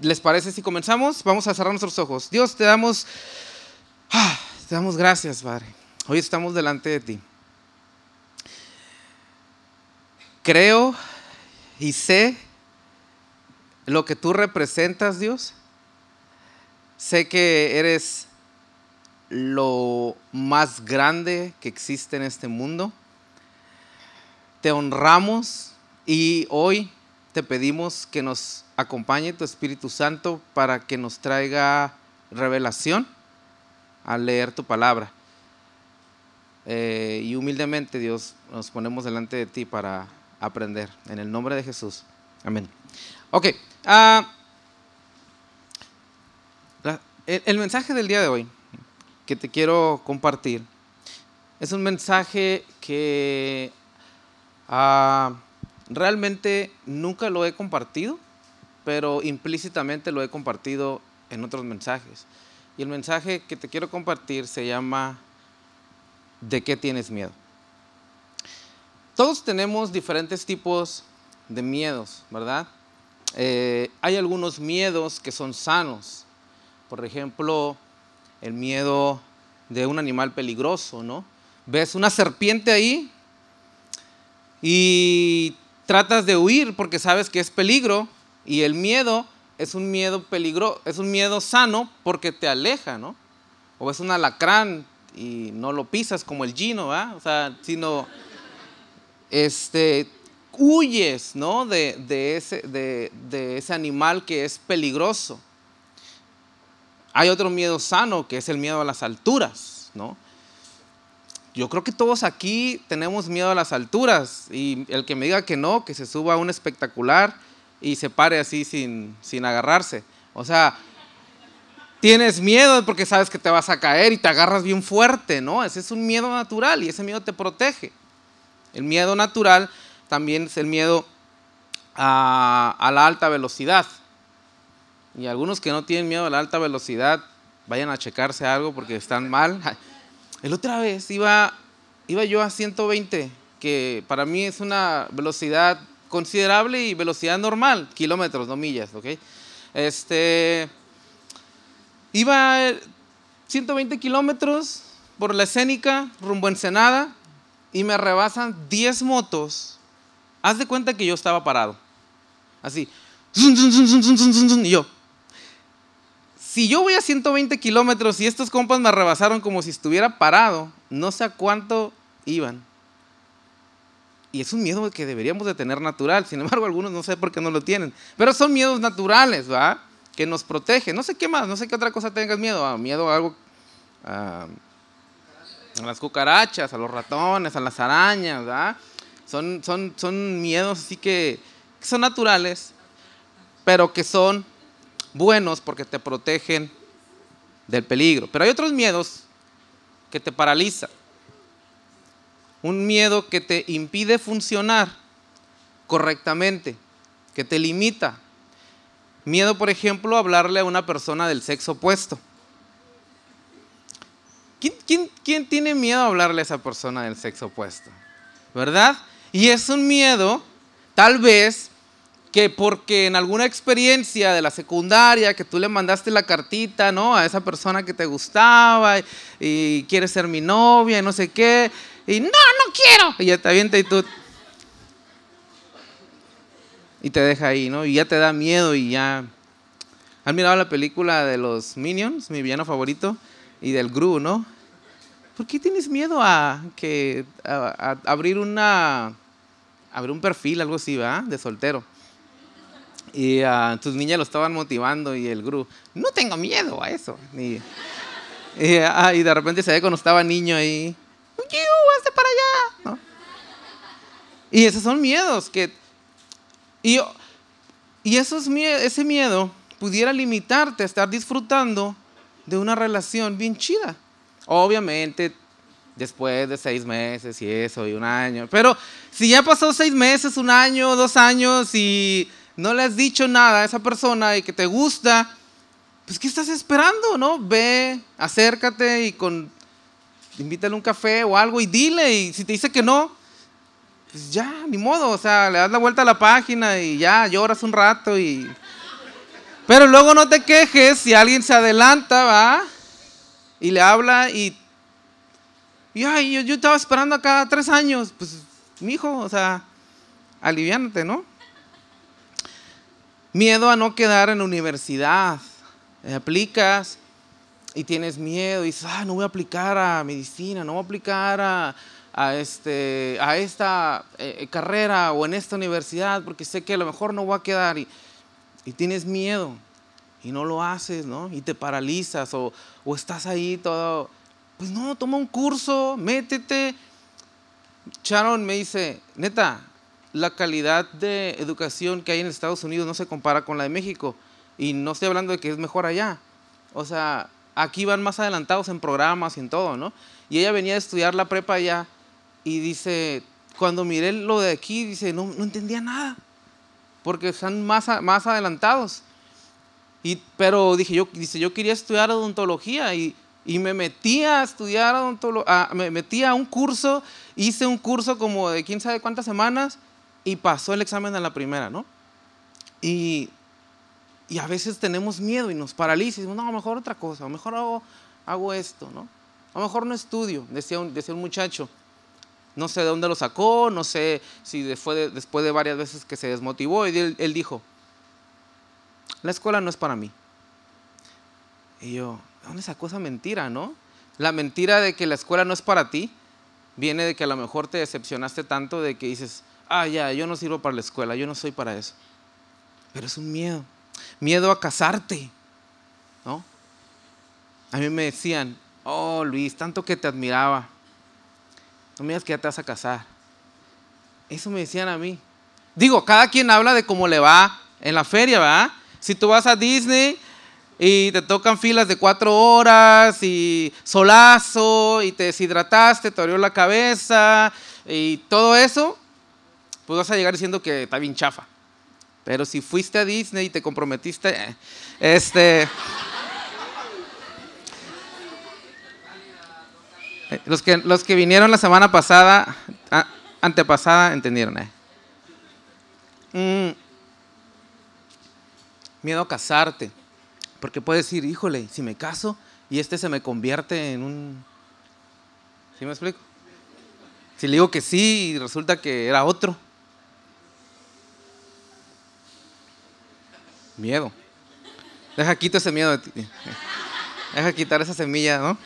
¿Les parece si comenzamos? Vamos a cerrar nuestros ojos. Dios, te damos, ah, te damos gracias, Padre. Hoy estamos delante de ti. Creo y sé lo que tú representas, Dios. Sé que eres lo más grande que existe en este mundo. Te honramos y hoy te pedimos que nos acompañe tu Espíritu Santo para que nos traiga revelación al leer tu palabra. Eh, y humildemente, Dios, nos ponemos delante de ti para aprender. En el nombre de Jesús. Amén. Ok. Ah, el, mensaje del día de hoy que te quiero compartir es un mensaje que ah, realmente nunca lo he compartido, pero implícitamente lo he compartido en otros mensajes. Y el mensaje que te quiero compartir se llama ¿De qué tienes miedo? Todos tenemos diferentes tipos de miedos, ¿verdad? Eh, hay algunos miedos que son sanos. Por ejemplo, el miedo de un animal peligroso, ¿no? Ves una serpiente ahí y tratas de huir porque sabes que es peligro y el miedo es un miedo peligro, es un miedo sano porque te aleja, ¿no? O es un alacrán y no lo pisas como el gino, ¿verdad? O sea, sino este, huyes ¿no? de, ese, de, ese animal que es peligroso. Hay otro miedo sano que es el miedo a las alturas, ¿no? Yo creo que todos aquí tenemos miedo a las alturas y el que me diga que no, que se suba a un espectacular y se pare así sin, sin agarrarse. O sea, tienes miedo porque sabes que te vas a caer y te agarras bien fuerte, ¿no? Ese es un miedo natural y ese miedo te protege. El miedo natural también es el miedo a, la alta velocidad. Y algunos que no tienen miedo a la alta velocidad, vayan a checarse algo porque están mal. El otra vez iba, iba yo a 120, que para mí es una velocidad considerable y velocidad normal, kilómetros, no millas, ¿ok? Este, iba 120 kilómetros por la escénica, rumbo a Ensenada, y me rebasan 10 motos, haz de cuenta que yo estaba parado. Así. Y yo. Si yo voy a 120 kilómetros y estos compas me rebasaron como si estuviera parado, no sé a cuánto iban. Y es un miedo que deberíamos de tener natural. Sin embargo, algunos no sé por qué no lo tienen. Pero son miedos naturales, ¿va? Que nos protegen. No sé qué más, no sé qué otra cosa tengas miedo. Ah, miedo a algo a las cucarachas, a los ratones, a las arañas, ¿verdad? Son, son, son miedos así que, son naturales, pero que son buenos porque te protegen del peligro. Pero hay otros miedos que te paralizan. Un miedo que te impide funcionar correctamente, que te limita. Miedo, por ejemplo, a hablarle a una persona del sexo opuesto. ¿Quién, tiene miedo a hablarle a esa persona del sexo opuesto? ¿Verdad? Y es un miedo, tal vez, que porque en alguna experiencia de la secundaria, que tú le mandaste la cartita, ¿no? A esa persona que te gustaba y, y quiere ser mi novia y no sé qué, y no, no quiero. Y ya te avienta y tú... Y te deja ahí, ¿no? Y ya te da miedo y ya... ¿Han mirado la película de los Minions, mi villano favorito? y del Gru, ¿no? ¿Por qué tienes miedo a, que, a, abrir una abrir un perfil, algo así, ¿verdad? De soltero. Y uh, tus niñas lo estaban motivando y el Gru, no tengo miedo a eso. Y, ah, y, de repente se ve cuando estaba niño ahí, ¡hazte para allá! ¿no? Y esos son miedos que... Y, y esos, ese miedo pudiera limitarte a estar disfrutando de una relación bien chida. Obviamente, después de seis meses y eso, y un año. Pero si ya pasó seis meses, un año, dos años y no le has dicho nada a esa persona y que te gusta, pues ¿qué estás esperando, no? Ve, acércate y con... Invítale un café o algo y dile. Y si te dice que no, pues ya, ni modo. O sea, le das la vuelta a la página y ya lloras un rato y Pero luego no te quejes si alguien se adelanta, ¿va? Y le habla y. Y ay, yo, yo estaba esperando acá tres años. Pues, mi hijo, o sea, aliviánate, ¿no? Miedo a no quedar en universidad. Aplicas y tienes miedo y dices, ah, no voy a aplicar a medicina, no voy a aplicar a, este, a esta eh, carrera o en esta universidad porque sé que a lo mejor no voy a quedar y, y tienes miedo y no lo haces, ¿no? Y te paralizas o, o estás ahí todo, pues no, toma un curso, métete. Sharon me dice, neta, la calidad de educación que hay en Estados Unidos no se compara con la de México. Y no estoy hablando de que es mejor allá. O sea, aquí van más adelantados en programas y en todo, ¿no? Y ella venía a estudiar la prepa allá y dice, cuando miré lo de aquí, dice, no, no entendía nada, porque están más, más adelantados. Y, pero dije, yo, dice, yo quería estudiar odontología y, y me metí a estudiar odontología, me metí a un curso, hice un curso como de quién sabe cuántas semanas y pasó el examen a la primera, ¿no? Y, y a veces tenemos miedo y nos paraliza y decimos, no, mejor otra cosa, mejor hago, hago esto, ¿no? A mejor no estudio, decía un, decía un muchacho. No sé de dónde lo sacó, no sé si fue de, después de varias veces que se desmotivó y él, él, dijo, la escuela no es para mí. Y yo, ¿de dónde sacó esa mentira, no? La mentira de que la escuela no es para ti viene de que a lo mejor te decepcionaste tanto de que dices, ah, ya, yo no sirvo para la escuela, yo no soy para eso. Pero es un miedo, miedo a casarte, ¿no? A mí me decían, oh Luis, tanto que te admiraba, no me que ya te vas a casar. Eso me decían a mí. Digo, cada quien habla de cómo le va en la feria, ¿verdad? Si tú vas a Disney y te tocan filas de cuatro horas y solazo y te deshidrataste, te abrió la cabeza y todo eso, pues vas a llegar diciendo que está bien chafa. Pero si fuiste a Disney y te comprometiste, eh, este... Eh, los que, los que vinieron la semana pasada, antepasada, entendieron. Eh. Mm. Miedo a casarte. Porque puedes decir, híjole, si me caso y este se me convierte en un... ¿Sí me explico? Si le digo que sí y resulta que era otro. Miedo. Deja quito ese miedo de ti. Deja quitar esa semilla, ¿no?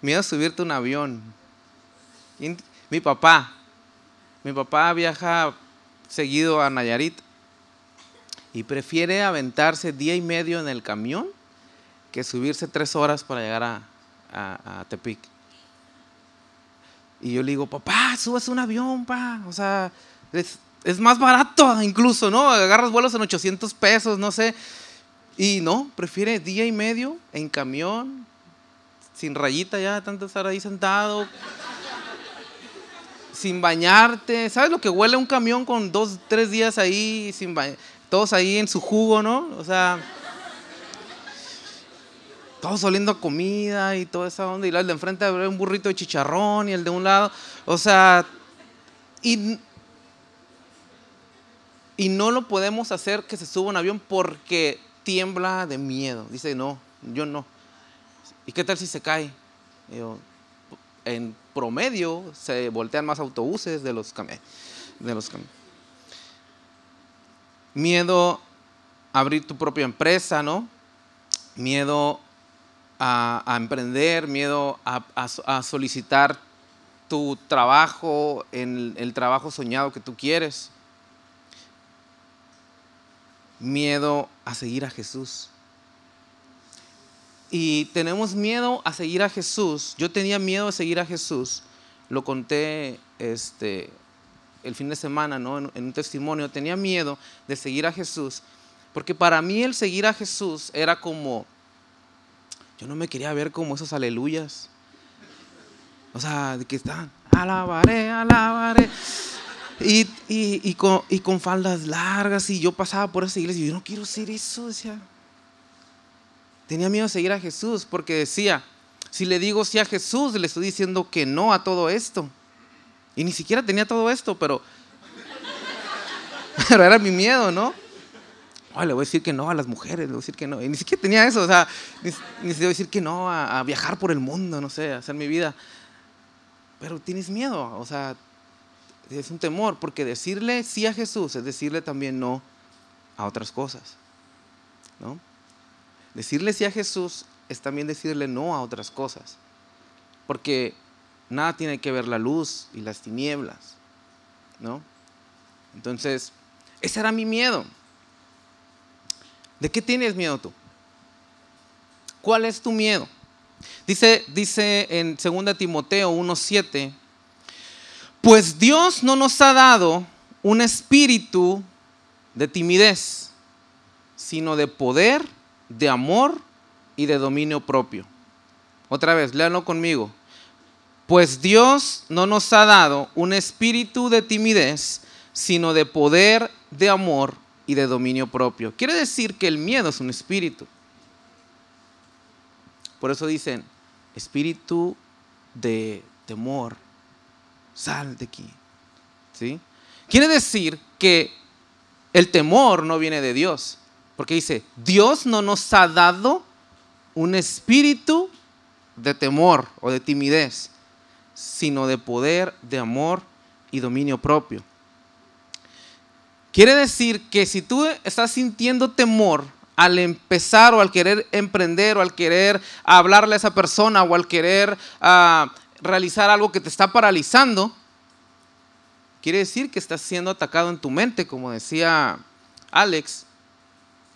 Miedo a subirte a un avión. Mi papá. Mi papá viaja seguido a Nayarit y prefiere aventarse día y medio en el camión que subirse tres horas para llegar a, a, Tepic. Y yo le digo, papá, subas un avión, pa. O sea, es, más barato incluso, ¿no? Agarras vuelos en 800 pesos, no sé. Y no, prefiere día y medio en camión, sin rayita ya, tanto estar ahí sentado, sin bañarte. ¿Sabes lo que huele un camión con dos, tres días ahí, sin todos ahí en su jugo, ¿no? O sea, todos oliendo a comida y toda esa onda. Y el de enfrente abre un burrito de chicharrón y el de un lado. O sea, y, y no lo podemos hacer que se suba un avión porque tiembla de miedo. Dice, no, yo no. ¿Y qué tal si se cae? en promedio se voltean más autobuses de los camiones. Miedo a abrir tu propia empresa, ¿no? Miedo a, emprender, miedo a, solicitar tu trabajo en el trabajo soñado que tú quieres. Miedo a seguir a Jesús y tenemos miedo a seguir a Jesús. Yo tenía miedo a seguir a Jesús. Lo conté este, el fin de semana, ¿no? En, un testimonio. Tenía miedo de seguir a Jesús. Porque para mí el seguir a Jesús era como, yo no me quería ver como esos aleluyas. O sea, de que están, alabaré, alabaré. Y, y, con, y con faldas largas. Y yo pasaba por esa iglesia y yo no quiero ser eso, decía. Tenía miedo de seguir a Jesús porque decía, si le digo sí a Jesús, le estoy diciendo que no a todo esto. Y ni siquiera tenía todo esto, pero, pero era mi miedo, ¿no? le voy a decir que no a las mujeres, le voy a decir que no. Y ni siquiera tenía eso, o sea, ni, ni le voy a decir que no a, a, viajar por el mundo, no sé, a hacer mi vida. Pero tienes miedo, o sea, es un temor, porque decirle sí a Jesús es decirle también no a otras cosas. ¿no? Decirle sí a Jesús es también decirle no a otras cosas. Porque nada tiene que ver la luz y las tinieblas. ¿no? Entonces, ese era mi miedo. ¿De qué tienes miedo tú? ¿Cuál es tu miedo? Dice, dice en 2 Timoteo 1.7, pues Dios no nos ha dado un espíritu de timidez, sino de poder, de amor y de dominio propio. Otra vez, léanlo conmigo. Pues Dios no nos ha dado un espíritu de timidez, sino de poder, de amor y de dominio propio. Quiere decir que el miedo es un espíritu. Por eso dicen, espíritu de temor, sal de aquí. ¿Sí? Quiere decir que el temor no viene de Dios, porque dice, Dios no nos ha dado un espíritu de temor o de timidez, sino de poder, de amor y dominio propio. Quiere decir que si tú estás sintiendo temor al empezar o al querer emprender o al querer hablarle a esa persona o al querer uh, realizar algo que te está paralizando, quiere decir que estás siendo atacado en tu mente, como decía Alex,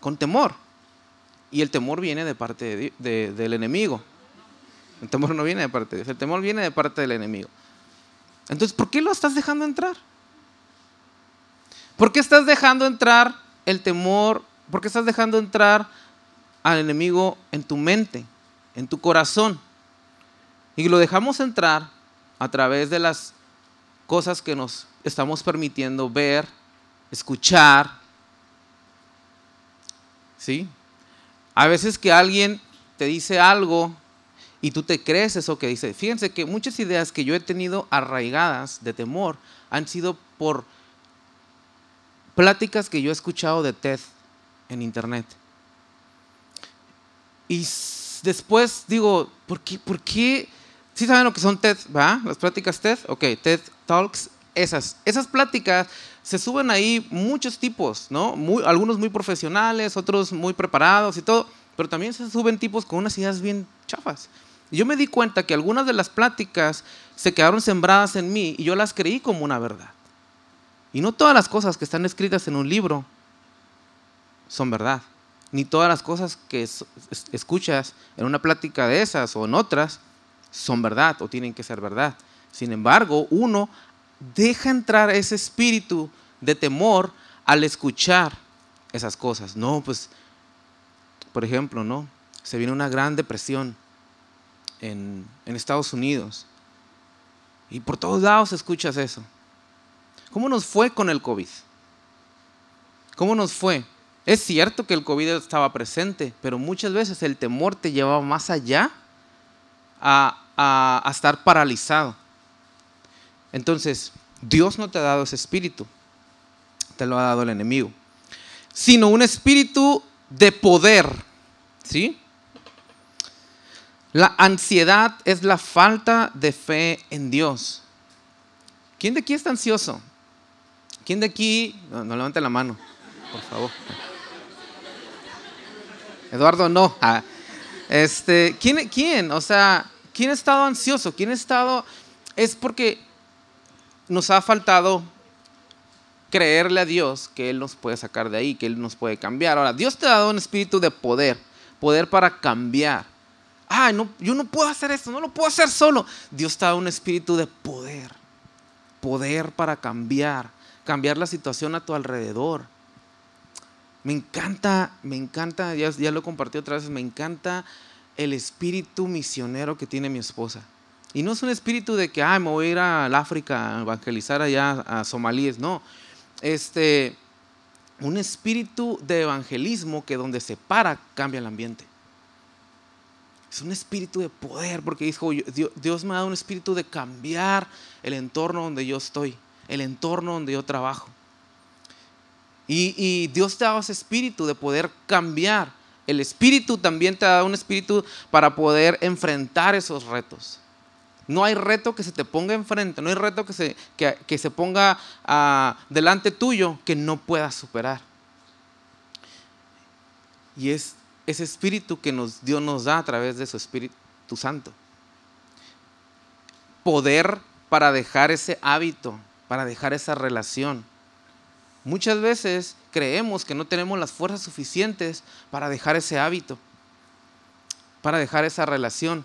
con temor. Y el temor viene de parte de, de, del enemigo. El temor no viene de parte de Dios, el temor viene de parte del enemigo. Entonces, ¿por qué lo estás dejando entrar? ¿Por qué estás dejando entrar el temor? ¿Por qué estás dejando entrar al enemigo en tu mente, en tu corazón? Y lo dejamos entrar a través de las cosas que nos estamos permitiendo ver, escuchar. ¿Sí? A veces que alguien te dice algo y tú te crees eso que dice. Fíjense que muchas ideas que yo he tenido arraigadas de temor han sido por pláticas que yo he escuchado de TED en internet. Y después digo, ¿por qué? ¿Por qué? ¿Sí saben lo que son TED, va? Las pláticas TED. Ok, TED Talks, esas. Esas pláticas se suben ahí muchos tipos, ¿no? Algunos muy profesionales, otros muy preparados y todo, pero también se suben tipos con unas ideas bien chafas. Yo me di cuenta que algunas de las pláticas se quedaron sembradas en mí y yo las creí como una verdad. Y no todas las cosas que están escritas en un libro son verdad. Ni todas las cosas que escuchas en una plática de esas o en otras son verdad o tienen que ser verdad. Sin embargo, uno deja entrar ese espíritu de temor al escuchar esas cosas. No, pues, por ejemplo, ¿no? Se viene una gran depresión en, en Estados Unidos. Y por todos lados escuchas eso. ¿Cómo nos fue con el COVID? ¿Cómo nos fue? Es cierto que el COVID estaba presente, pero muchas veces el temor te llevaba más allá a, a, estar paralizado. Entonces, Dios no te ha dado ese espíritu, te lo ha dado el enemigo, sino un espíritu de poder, ¿sí? La ansiedad es la falta de fe en Dios. ¿Quién de aquí está ansioso? ¿Quién de aquí? No, no levante la mano, por favor. Eduardo, no. Ah, este, ¿quién, ¿Quién? O sea, ¿Quién ha estado ansioso? ¿Quién ha estado...? Es porque nos ha faltado creerle a Dios que Él nos puede sacar de ahí, que Él nos puede cambiar. Ahora, Dios te ha dado un espíritu de poder, poder para cambiar. Ay, no, yo no puedo hacer esto, no lo puedo hacer solo. Dios te ha dado un espíritu de poder, poder para cambiar, cambiar la situación a tu alrededor. Me encanta, me encanta, ya, ya lo compartí otra vez, me encanta el espíritu misionero que tiene mi esposa. Y no es un espíritu de que, ay, me voy a ir al África a evangelizar allá a somalíes, no. Este, un espíritu de evangelismo que donde se para cambia el ambiente. Es un espíritu de poder, porque dijo, Dios me ha dado un espíritu de cambiar el entorno donde yo estoy, el entorno donde yo trabajo. Y, y Dios te ha dado ese espíritu de poder cambiar. El espíritu también te dado un espíritu para poder enfrentar esos retos. No hay reto que se te ponga enfrente, no hay reto que se, que, se ponga ah, delante tuyo que no puedas superar. Y es ese espíritu que Dios nos da a través de su Espíritu Santo. Poder para dejar ese hábito, para dejar esa relación. Muchas veces creemos que no tenemos las fuerzas suficientes para dejar ese hábito, para dejar esa relación.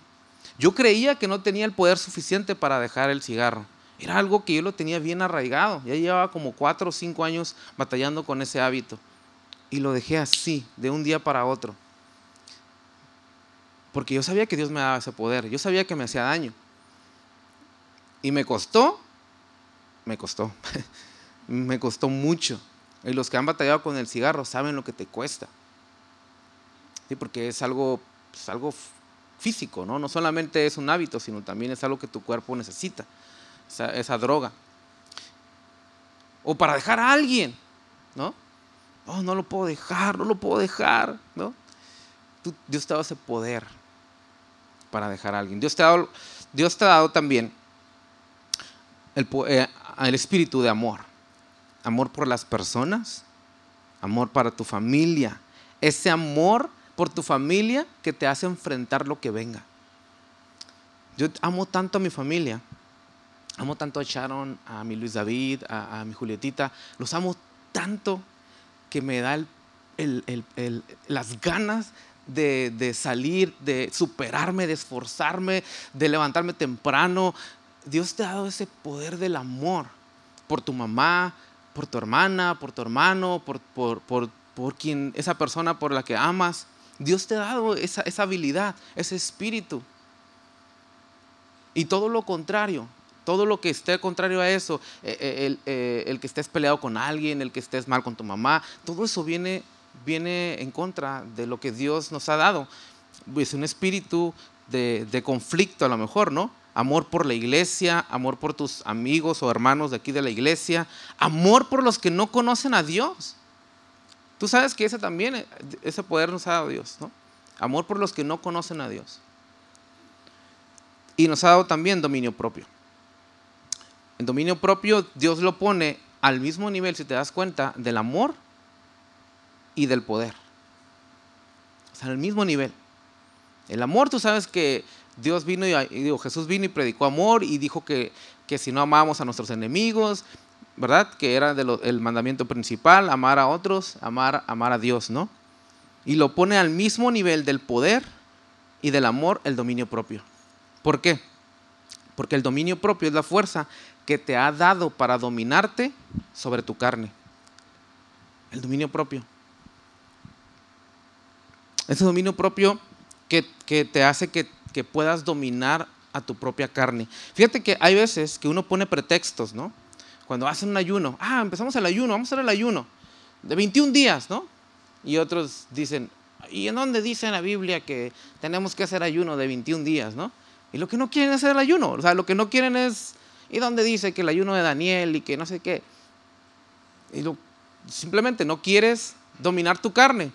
Yo creía que no tenía el poder suficiente para dejar el cigarro. Era algo que yo lo tenía bien arraigado. Ya llevaba como cuatro o cinco años batallando con ese hábito. Y lo dejé así, de un día para otro. Porque yo sabía que Dios me daba ese poder. Yo sabía que me hacía daño. Y me costó, me costó, me costó mucho. Y los que han batallado con el cigarro saben lo que te cuesta. Sí, porque es algo, es algo físico, ¿no? No solamente es un hábito, sino también es algo que tu cuerpo necesita, esa, droga. O para dejar a alguien, ¿no? Oh, no lo puedo dejar, no lo puedo dejar, ¿no? Dios te ha dado ese poder para dejar a alguien. Dios te ha dado, Dios te ha dado también el, eh, el espíritu de amor. Amor por las personas, amor para tu familia. Ese amor por tu familia que te hace enfrentar lo que venga. Yo amo tanto a mi familia. Amo tanto a Sharon, a mi Luis David, a, mi Julietita. Los amo tanto que me da las ganas de, de, salir, de superarme, de esforzarme, de levantarme temprano. Dios te ha dado ese poder del amor por tu mamá, por tu hermana, por tu hermano, por, por, por, por quien, esa persona por la que amas. Dios te ha dado esa, habilidad, ese espíritu. Y todo lo contrario, todo lo que esté contrario a eso, eh, eh, eh, el, que estés peleado con alguien, el que estés mal con tu mamá, todo eso viene, viene en contra de lo que Dios nos ha dado. Es un espíritu de, de conflicto a lo mejor, ¿no? Amor por la iglesia, amor por tus amigos o hermanos de aquí de la iglesia, amor por los que no conocen a Dios. Tú sabes que ese también, ese poder nos ha dado Dios, ¿no? Amor por los que no conocen a Dios. Y nos ha dado también dominio propio. El dominio propio Dios lo pone al mismo nivel, si te das cuenta, del amor y del poder. O sea, al mismo nivel. El amor, tú sabes que Dios vino y, digo, Jesús vino y predicó amor y dijo que, que si no amamos a nuestros enemigos, ¿verdad? Que era el mandamiento principal, amar a otros, amar, amar a Dios, ¿no? Y lo pone al mismo nivel del poder y del amor el dominio propio. ¿Por qué? Porque el dominio propio es la fuerza que te ha dado para dominarte sobre tu carne. El dominio propio. Ese dominio propio que, te hace que, que puedas dominar a tu propia carne. Fíjate que hay veces que uno pone pretextos, ¿no? cuando hacen un ayuno, ah, empezamos el ayuno, vamos a hacer el ayuno de 21 días, ¿no? Y otros dicen, ¿y en dónde dice en la Biblia que tenemos que hacer ayuno de 21 días, ¿no? Y lo que no quieren es hacer el ayuno, o sea, lo que no quieren es, ¿y dónde dice que el ayuno de Daniel y que no sé qué? Y simplemente no quieres dominar tu carne.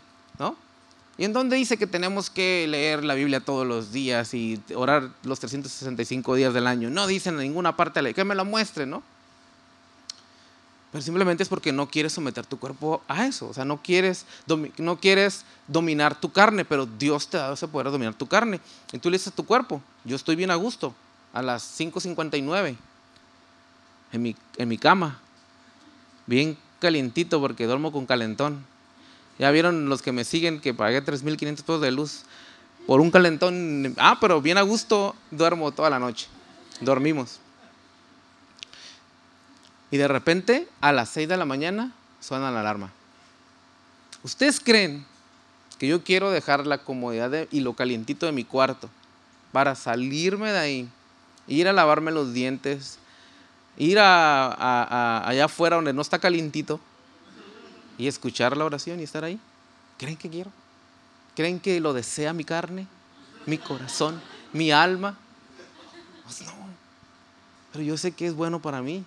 ¿Y en dónde dice que tenemos que leer la Biblia todos los días y orar los 365 días del año? No dice en ninguna parte, que me lo muestre, ¿no? Pero simplemente es porque no quieres someter tu cuerpo a eso. O sea, no quieres, no quieres dominar tu carne, pero Dios te ha dado ese poder de dominar tu carne. Y tú le dices a tu cuerpo, yo estoy bien a gusto, a las 5.59, en mi, en mi cama, bien calientito porque duermo con calentón. Ya vieron los que me siguen que pagué 3.500 pesos de luz por un calentón. Ah, pero bien a gusto duermo toda la noche. Dormimos. Y de repente, a las 6 de la mañana, suena la alarma. ¿Ustedes creen que yo quiero dejar la comodidad y lo calientito de mi cuarto para salirme de ahí, ir a lavarme los dientes, ir a, allá afuera donde no está calientito y escuchar la oración y estar ahí? ¿Creen que quiero? ¿Creen que lo desea mi carne, mi corazón, mi alma? Pues no. Pero yo sé que es bueno para mí.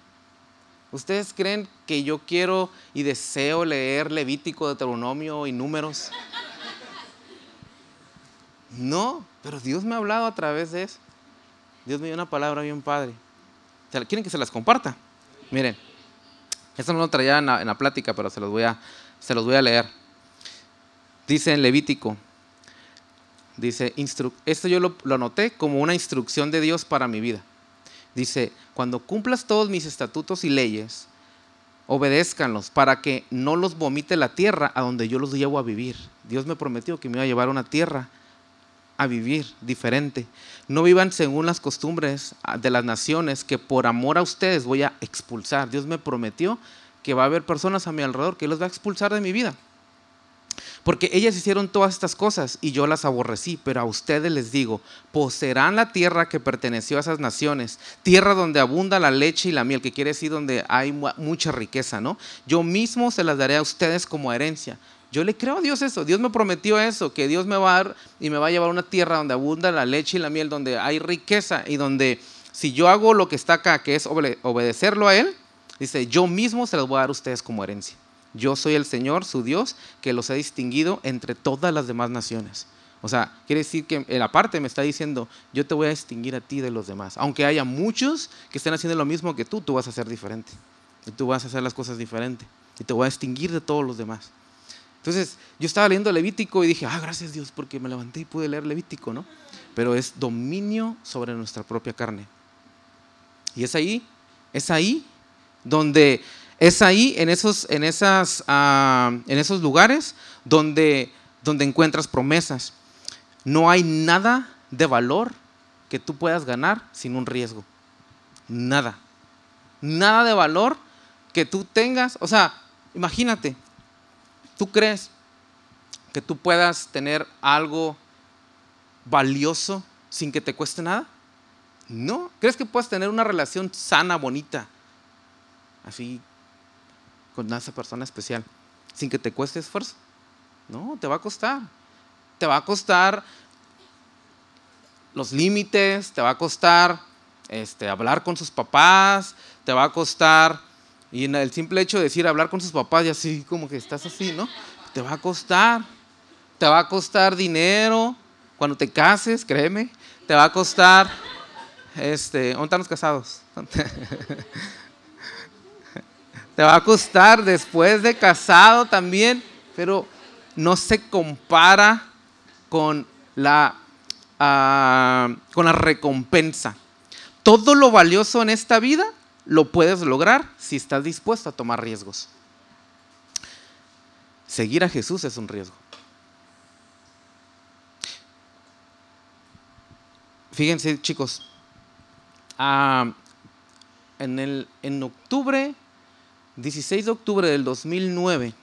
¿Ustedes creen que yo quiero y deseo leer Levítico, Deuteronomio y números? No, pero Dios me ha hablado a través de eso. Dios me dio una palabra bien padre. ¿Quieren que se las comparta? Miren, esto no lo traía en la, plática, pero se los, voy a, se los voy a leer. Dice en Levítico, dice, esto yo lo, lo anoté como una instrucción de Dios para mi vida. Dice, cuando cumplas todos mis estatutos y leyes, obedézcanlos para que no los vomite la tierra a donde yo los llevo a vivir. Dios me prometió que me iba a llevar a una tierra a vivir diferente. No vivan según las costumbres de las naciones que por amor a ustedes voy a expulsar. Dios me prometió que va a haber personas a mi alrededor que los va a expulsar de mi vida. Porque ellas hicieron todas estas cosas y yo las aborrecí, pero a ustedes les digo, poseerán la tierra que perteneció a esas naciones, tierra donde abunda la leche y la miel, que quiere decir donde hay mucha riqueza, ¿no? Yo mismo se las daré a ustedes como herencia. Yo le creo a Dios eso, Dios me prometió eso, que Dios me va a dar y me va a llevar a una tierra donde abunda la leche y la miel, donde hay riqueza y donde si yo hago lo que está acá, que es obedecerlo a Él, dice, yo mismo se las voy a dar a ustedes como herencia. Yo soy el Señor, su Dios, que los ha distinguido entre todas las demás naciones. O sea, quiere decir que en la parte me está diciendo, yo te voy a distinguir a ti de los demás. Aunque haya muchos que estén haciendo lo mismo que tú, tú vas a ser diferente. Y tú vas a hacer las cosas diferente. Y te voy a distinguir de todos los demás. Entonces, yo estaba leyendo Levítico y dije, ah, gracias Dios, porque me levanté y pude leer Levítico, ¿no? Pero es dominio sobre nuestra propia carne. Y es ahí, es ahí donde es ahí, en esos, en esas, ah, en esos lugares, donde, donde encuentras promesas. No hay nada de valor que tú puedas ganar sin un riesgo. Nada. Nada de valor que tú tengas. O sea, imagínate, ¿tú crees que tú puedas tener algo valioso sin que te cueste nada? No. ¿Crees que puedes tener una relación sana, bonita? Así con esa persona especial sin que te cueste esfuerzo. No, te va a costar. Te va a costar los límites, te va a costar este, hablar con sus papás, te va a costar, y en el simple hecho de decir hablar con sus papás y así como que estás así, ¿no? Te va a costar, te va a costar dinero cuando te cases, créeme, te va a costar, este, ¿dónde están los casados? Te va a costar después de casado también, pero no se compara con la, ah, con la recompensa. Todo lo valioso en esta vida lo puedes lograr si estás dispuesto a tomar riesgos. Seguir a Jesús es un riesgo. Fíjense chicos, ah, en, el, en octubre 16 de octubre del 2009,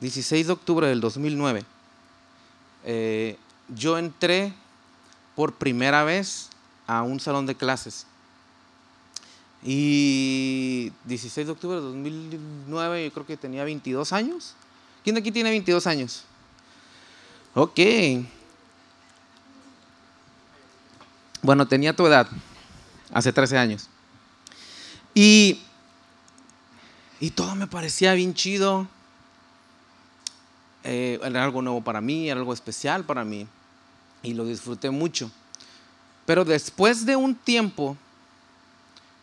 16 de octubre del 2009, eh, yo entré por primera vez a un salón de clases. Y 16 de octubre del 2009, yo creo que tenía 22 años. ¿Quién de aquí tiene 22 años? Ok. Bueno, tenía tu edad, hace 13 años. Y y todo me parecía bien chido. Eh, era algo nuevo para mí, era algo especial para mí. Y lo disfruté mucho. Pero después de un tiempo,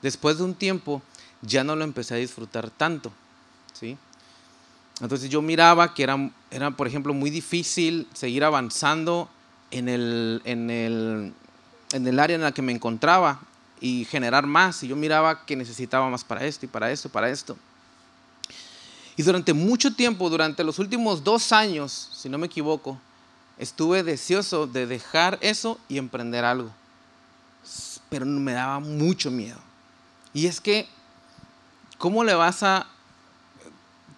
después de un tiempo, ya no lo empecé a disfrutar tanto. ¿sí? Entonces yo miraba que era, era, por ejemplo, muy difícil seguir avanzando en el, en, el, en el área en la que me encontraba y generar más. Y yo miraba que necesitaba más para esto y para esto y para esto. Y durante mucho tiempo, durante los últimos dos años, si no me equivoco, estuve deseoso de dejar eso y emprender algo. Pero me daba mucho miedo. Y es que, ¿cómo le vas a...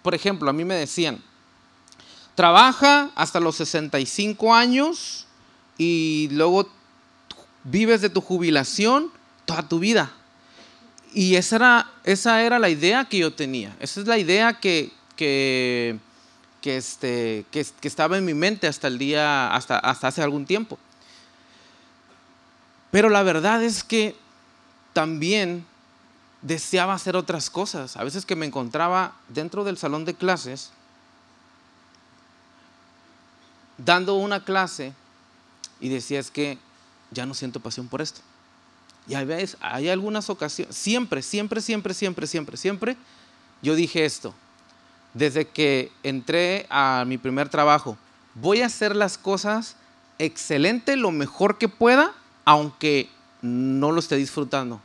Por ejemplo, a mí me decían, trabaja hasta los 65 años y luego vives de tu jubilación toda tu vida. Y esa era, esa era la idea que yo tenía. Esa es la idea que, que, que, este, que, estaba en mi mente hasta el día, hasta hace algún tiempo. Pero la verdad es que también deseaba hacer otras cosas. A veces que me encontraba dentro del salón de clases, dando una clase, y decía, es que ya no siento pasión por esto. Y hay, veces, hay algunas ocasiones, siempre, siempre, siempre, siempre, siempre, siempre, yo dije esto, desde que entré a mi primer trabajo, voy a hacer las cosas excelente, lo mejor que pueda, aunque no lo esté disfrutando,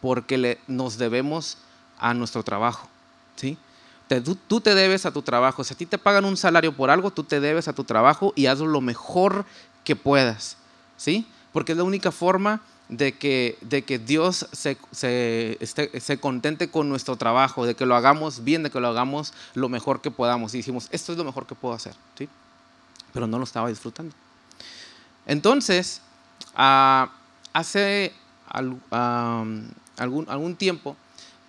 porque le, nos debemos a nuestro trabajo, ¿sí? tú, te debes a tu trabajo. Si a ti te pagan un salario por algo, tú te debes a tu trabajo y hazlo lo mejor que puedas, ¿sí? Porque es la única forma de que, de que Dios se, se, contente con nuestro trabajo, de que lo hagamos bien, de que lo hagamos lo mejor que podamos. Y dijimos, esto es lo mejor que puedo hacer, ¿sí? Pero no lo estaba disfrutando. Entonces, ah, hace algún, algún tiempo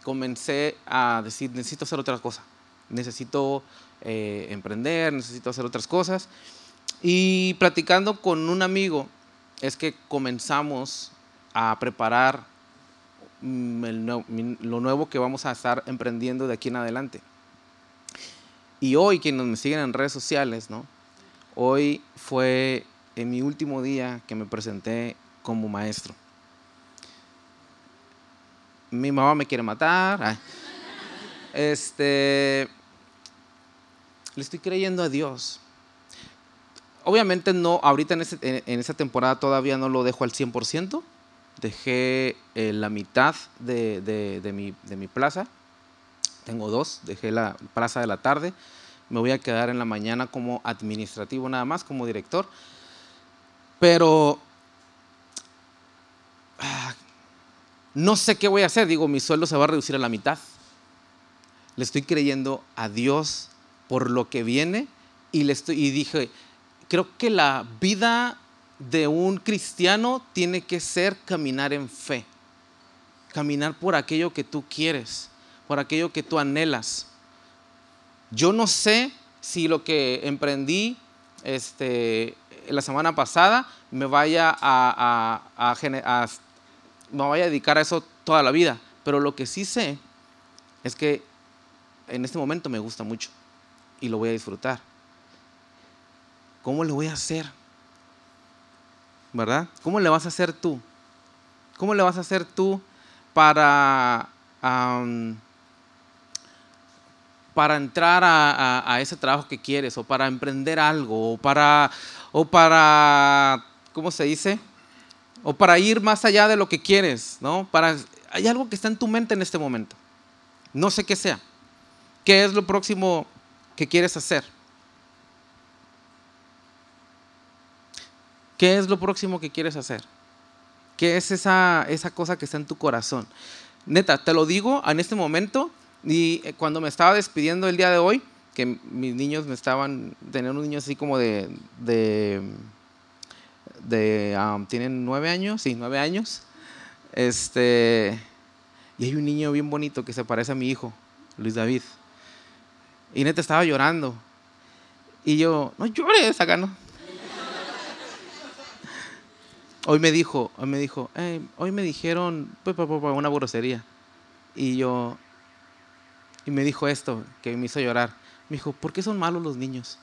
comencé a decir, necesito hacer otra cosa, necesito eh, emprender, necesito hacer otras cosas. Y platicando con un amigo, es que comenzamos a preparar mm, lo nuevo que vamos a estar emprendiendo de aquí en adelante. Y hoy, quienes me siguen en redes sociales, ¿no? Hoy fue en mi último día que me presenté como maestro. Mi mamá me quiere matar. Este, le estoy creyendo a Dios. Obviamente no, ahorita en, esa temporada todavía no lo dejo al 100%, dejé eh, la mitad de, mi, plaza. Tengo dos, dejé la plaza de la tarde. Me voy a quedar en la mañana como administrativo nada más, como director. Pero ah, no sé qué voy a hacer. Digo, mi sueldo se va a reducir a la mitad. Le estoy creyendo a Dios por lo que viene y, le estoy, y dije, creo que la vida de un cristiano tiene que ser caminar en fe, caminar por aquello que tú quieres, por aquello que tú anhelas. Yo no sé si lo que emprendí este, la semana pasada me vaya a, me vaya a dedicar a eso toda la vida, pero lo que sí sé es que en este momento me gusta mucho y lo voy a disfrutar. ¿Cómo lo voy a hacer? ¿verdad? ¿Cómo le vas a hacer tú? ¿Cómo le vas a hacer tú para, para entrar a, ese trabajo que quieres o para emprender algo o para, o para, ¿cómo se dice? O para ir más allá de lo que quieres, ¿no? Para, hay algo que está en tu mente en este momento. No sé qué sea. ¿Qué es lo próximo que quieres hacer? ¿Qué es lo próximo que quieres hacer? ¿Qué es esa, esa cosa que está en tu corazón? Neta, te lo digo en este momento y eh, cuando me estaba despidiendo el día de hoy, que mis niños me estaban, tenían un niño así como de, de, um, tienen nueve años, sí, nueve años, este, y hay un niño bien bonito que se parece a mi hijo, Luis David, y neta estaba llorando, y yo, no llores acá, ¿no? Hoy me dijo, hoy me dijo, hoy me dijeron pues, una grosería. Y yo, y me dijo esto, que me hizo llorar. Me dijo, ¿por qué son malos los niños?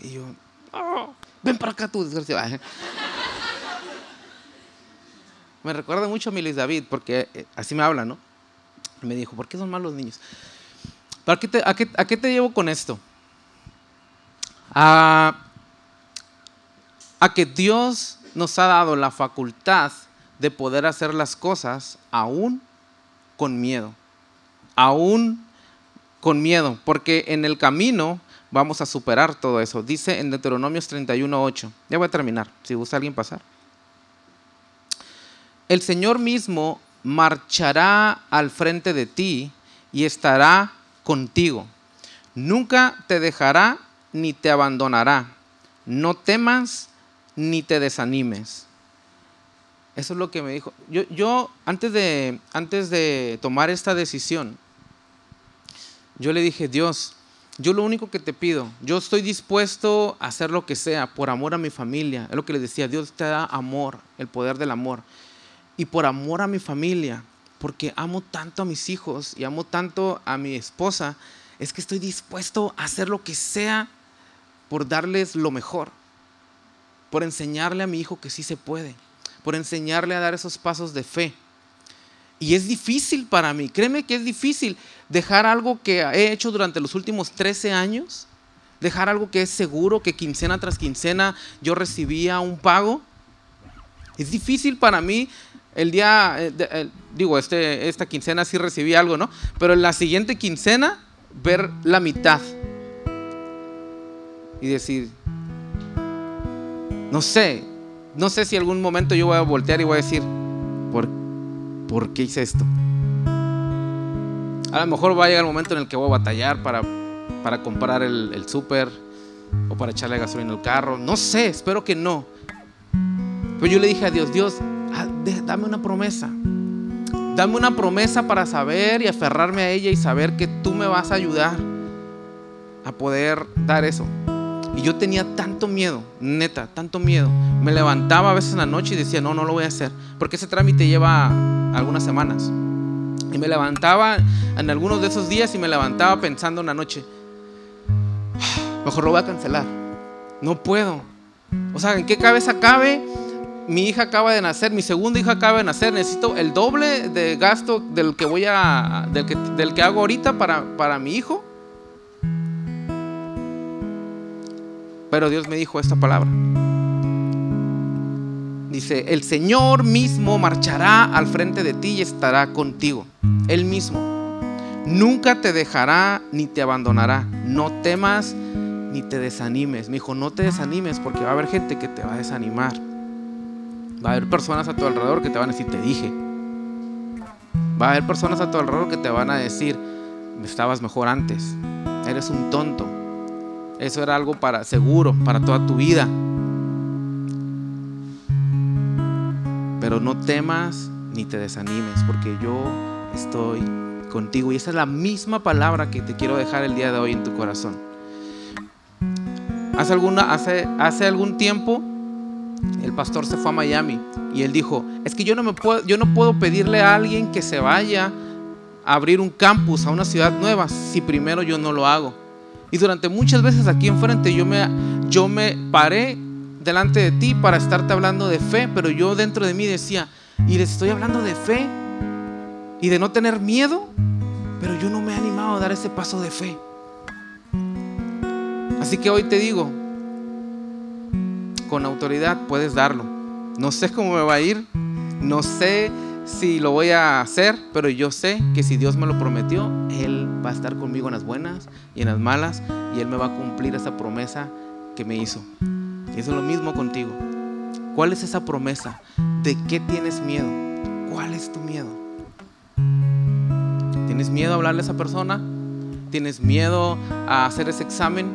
Y yo, oh, ven para acá tú, desgraciado. me recuerda mucho a mi Luis David, porque eh, así me habla, ¿no? Me dijo, ¿por qué son malos los niños? ¿A qué te, a qué, a qué te llevo con esto? A que Dios nos ha dado la facultad de poder hacer las cosas aún con miedo. Aún con miedo, porque en el camino vamos a superar todo eso. Dice en Deuteronomios 31.8. Ya voy a terminar, si gusta alguien pasar. El Señor mismo marchará al frente de ti y estará contigo. Nunca te dejará ni te abandonará. No temas ni te desanimes. Eso es lo que me dijo. Yo, yo antes, de, antes de tomar esta decisión, yo le dije, Dios, yo lo único que te pido, yo estoy dispuesto a hacer lo que sea por amor a mi familia. Es lo que le decía, Dios te da amor, el poder del amor. Y por amor a mi familia, porque amo tanto a mis hijos y amo tanto a mi esposa, es que estoy dispuesto a hacer lo que sea por darles lo mejor, por enseñarle a mi hijo que sí se puede, por enseñarle a dar esos pasos de fe. Y es difícil para mí, créeme que es difícil dejar algo que he hecho durante los últimos 13 años, dejar algo que es seguro, que quincena tras quincena yo recibía un pago. Es difícil para mí el día, eh, digo, este, esta quincena sí recibí algo, ¿no? Pero en la siguiente quincena ver la mitad y decir, no sé, no sé si algún momento yo voy a voltear y voy a decir, ¿por? ¿por qué hice esto? A lo mejor va a llegar el momento en el que voy a batallar para, para comprar el, el súper o para echarle gasolina al carro. No sé, espero que no. Pero yo le dije a Dios, Dios, ah, dame una promesa. Dame una promesa para saber y aferrarme a ella y saber que tú me vas a ayudar a poder dar eso. Y yo tenía tanto miedo, neta, tanto miedo. Me levantaba a veces en la noche y decía, no, no lo voy a hacer. Porque ese trámite lleva algunas semanas. Y me levantaba en algunos de esos días y me levantaba pensando en la noche, mejor lo voy a cancelar. No puedo. O sea, ¿en qué cabeza cabe? Mi hija acaba de nacer, mi segunda hija acaba de nacer, necesito el doble de gasto del que voy a, del que, del que hago ahorita para, para mi hijo. Pero Dios me dijo esta palabra. Dice, el Señor mismo marchará al frente de ti y estará contigo. Él mismo. Nunca te dejará ni te abandonará. No temas ni te desanimes. Me dijo, no te desanimes porque va a haber gente que te va a desanimar. Va a haber personas a tu alrededor que te van a decir, te dije. Va a haber personas a tu alrededor que te van a decir, estabas mejor antes. Eres un tonto. Eso era algo para seguro, para toda tu vida. Pero no temas ni te desanimes, porque yo estoy contigo. Y esa es la misma palabra que te quiero dejar el día de hoy en tu corazón. Hace, alguna, hace, hace algún tiempo el pastor se fue a Miami y él dijo, es que yo no, me puedo, yo no puedo pedirle a alguien que se vaya a abrir un campus a una ciudad nueva si primero yo no lo hago. Y durante muchas veces aquí enfrente yo me, yo me paré delante de ti para estarte hablando de fe, pero yo dentro de mí decía, y les estoy hablando de fe y de no tener miedo, pero yo no me he animado a dar ese paso de fe. Así que hoy te digo, con autoridad puedes darlo. No sé cómo me va a ir, no sé si lo voy a hacer, pero yo sé que si Dios me lo prometió, Él va a estar conmigo en las buenas y en las malas, y Él me va a cumplir esa promesa que me hizo. Y eso es lo mismo contigo. ¿Cuál es esa promesa? ¿De qué tienes miedo? ¿Cuál es tu miedo? ¿Tienes miedo a hablarle a esa persona? ¿Tienes miedo a hacer ese examen?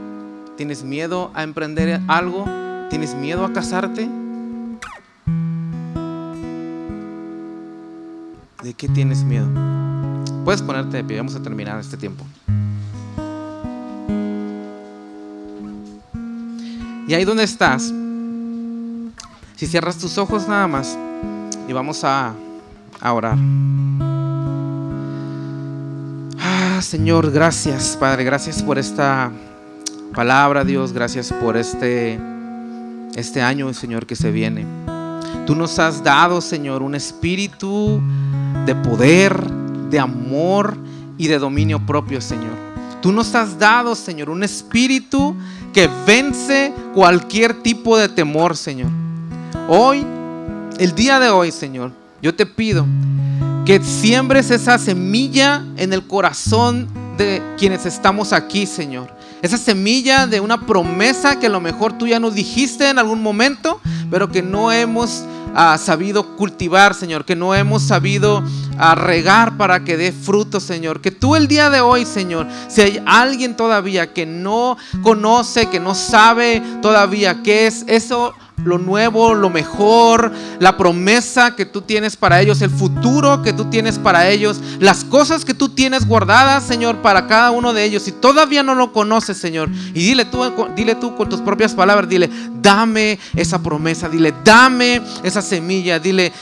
¿Tienes miedo a emprender algo? ¿Tienes miedo a casarte? ¿De qué tienes miedo? Puedes ponerte de pie, vamos a terminar este tiempo. Y ahí donde estás, si cierras tus ojos nada más y vamos a, orar. Ah, Señor, gracias, Padre, gracias por esta palabra, Dios, gracias por este, este año, Señor, que se viene. Tú nos has dado, Señor, un espíritu de poder, de amor y de dominio propio, Señor. Tú nos has dado, Señor, un espíritu que vence cualquier tipo de temor, Señor. Hoy, el día de hoy, Señor, yo te pido que siembres esa semilla en el corazón de quienes estamos aquí, Señor. Esa semilla de una promesa que a lo mejor tú ya nos dijiste en algún momento, pero que no hemos sabido cultivar, Señor, que no hemos sabido regar para que dé fruto, Señor. Que tú el día de hoy, Señor, si hay alguien todavía que no conoce, que no sabe todavía qué es eso, lo nuevo, lo mejor, la promesa que tú tienes para ellos, el futuro que tú tienes para ellos, las cosas que tú tienes guardadas, Señor, para cada uno de ellos. Si todavía no lo conoces, Señor, y dile tú, dile tú con tus propias palabras, dile, dame esa promesa, dile, dame esa semilla, dile,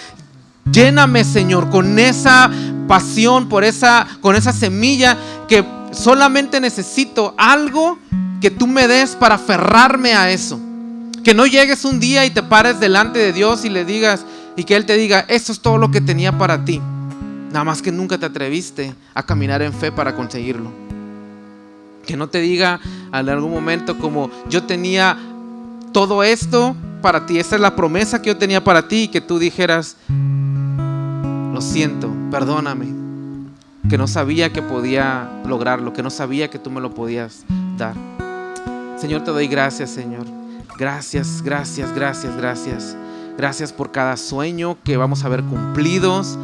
lléname, Señor, con esa pasión, por esa, con esa semilla que solamente necesito algo que tú me des para aferrarme a eso. Que no llegues un día y te pares delante de Dios y le digas, y que Él te diga, esto es todo lo que tenía para ti. Nada más que nunca te atreviste a caminar en fe para conseguirlo. Que no te diga en algún momento como yo tenía todo esto para ti, esa es la promesa que yo tenía para ti y que tú dijeras, lo siento, perdóname, que no sabía que podía lograrlo, que no sabía que tú me lo podías dar. Señor, te doy gracias, Señor. Gracias, gracias, gracias, gracias. Gracias por cada sueño que vamos a ver cumplidos.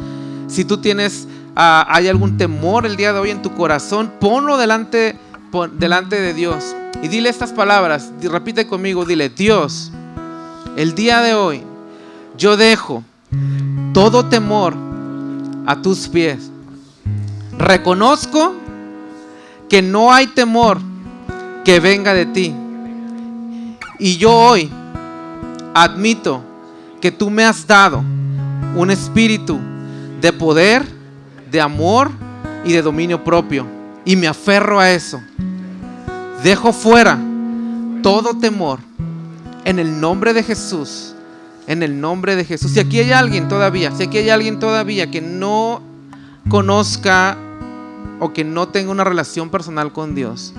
Si tú tienes, ah, hay algún temor el día de hoy en tu corazón, ponlo delante, delante de Dios. Y dile estas palabras, repite conmigo, dile, Dios, el día de hoy yo dejo todo temor a tus pies. Reconozco que no hay temor que venga de ti. Y yo hoy admito que tú me has dado un espíritu de poder, de amor y de dominio propio. Y me aferro a eso. Dejo fuera todo temor en el nombre de Jesús. En el nombre de Jesús. Si aquí hay alguien todavía, si aquí hay alguien todavía que no conozca o que no tenga una relación personal con Dios,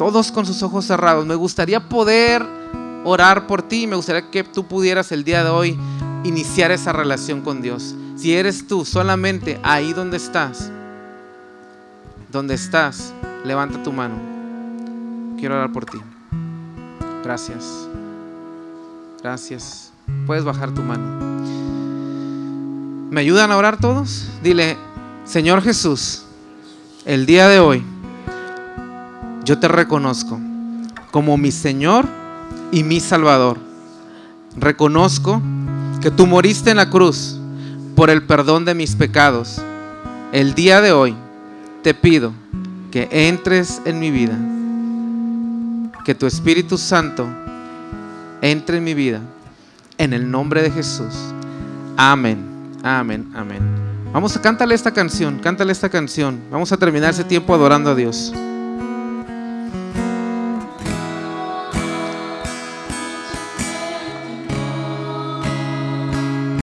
todos con sus ojos cerrados, me gustaría poder orar por ti. Me gustaría que tú pudieras el día de hoy iniciar esa relación con Dios. Si eres tú solamente ahí donde estás, donde estás, levanta tu mano. Quiero orar por ti. Gracias. Gracias. Puedes bajar tu mano. ¿Me ayudan a orar todos? Dile, Señor Jesús, el día de hoy yo te reconozco como mi Señor y mi Salvador. Reconozco que tú moriste en la cruz por el perdón de mis pecados. El día de hoy te pido que entres en mi vida, que tu Espíritu Santo entre en mi vida, en el nombre de Jesús. Amén, amén, amén. Vamos a cántale esta canción, cántale esta canción. Vamos a terminar ese tiempo adorando a Dios.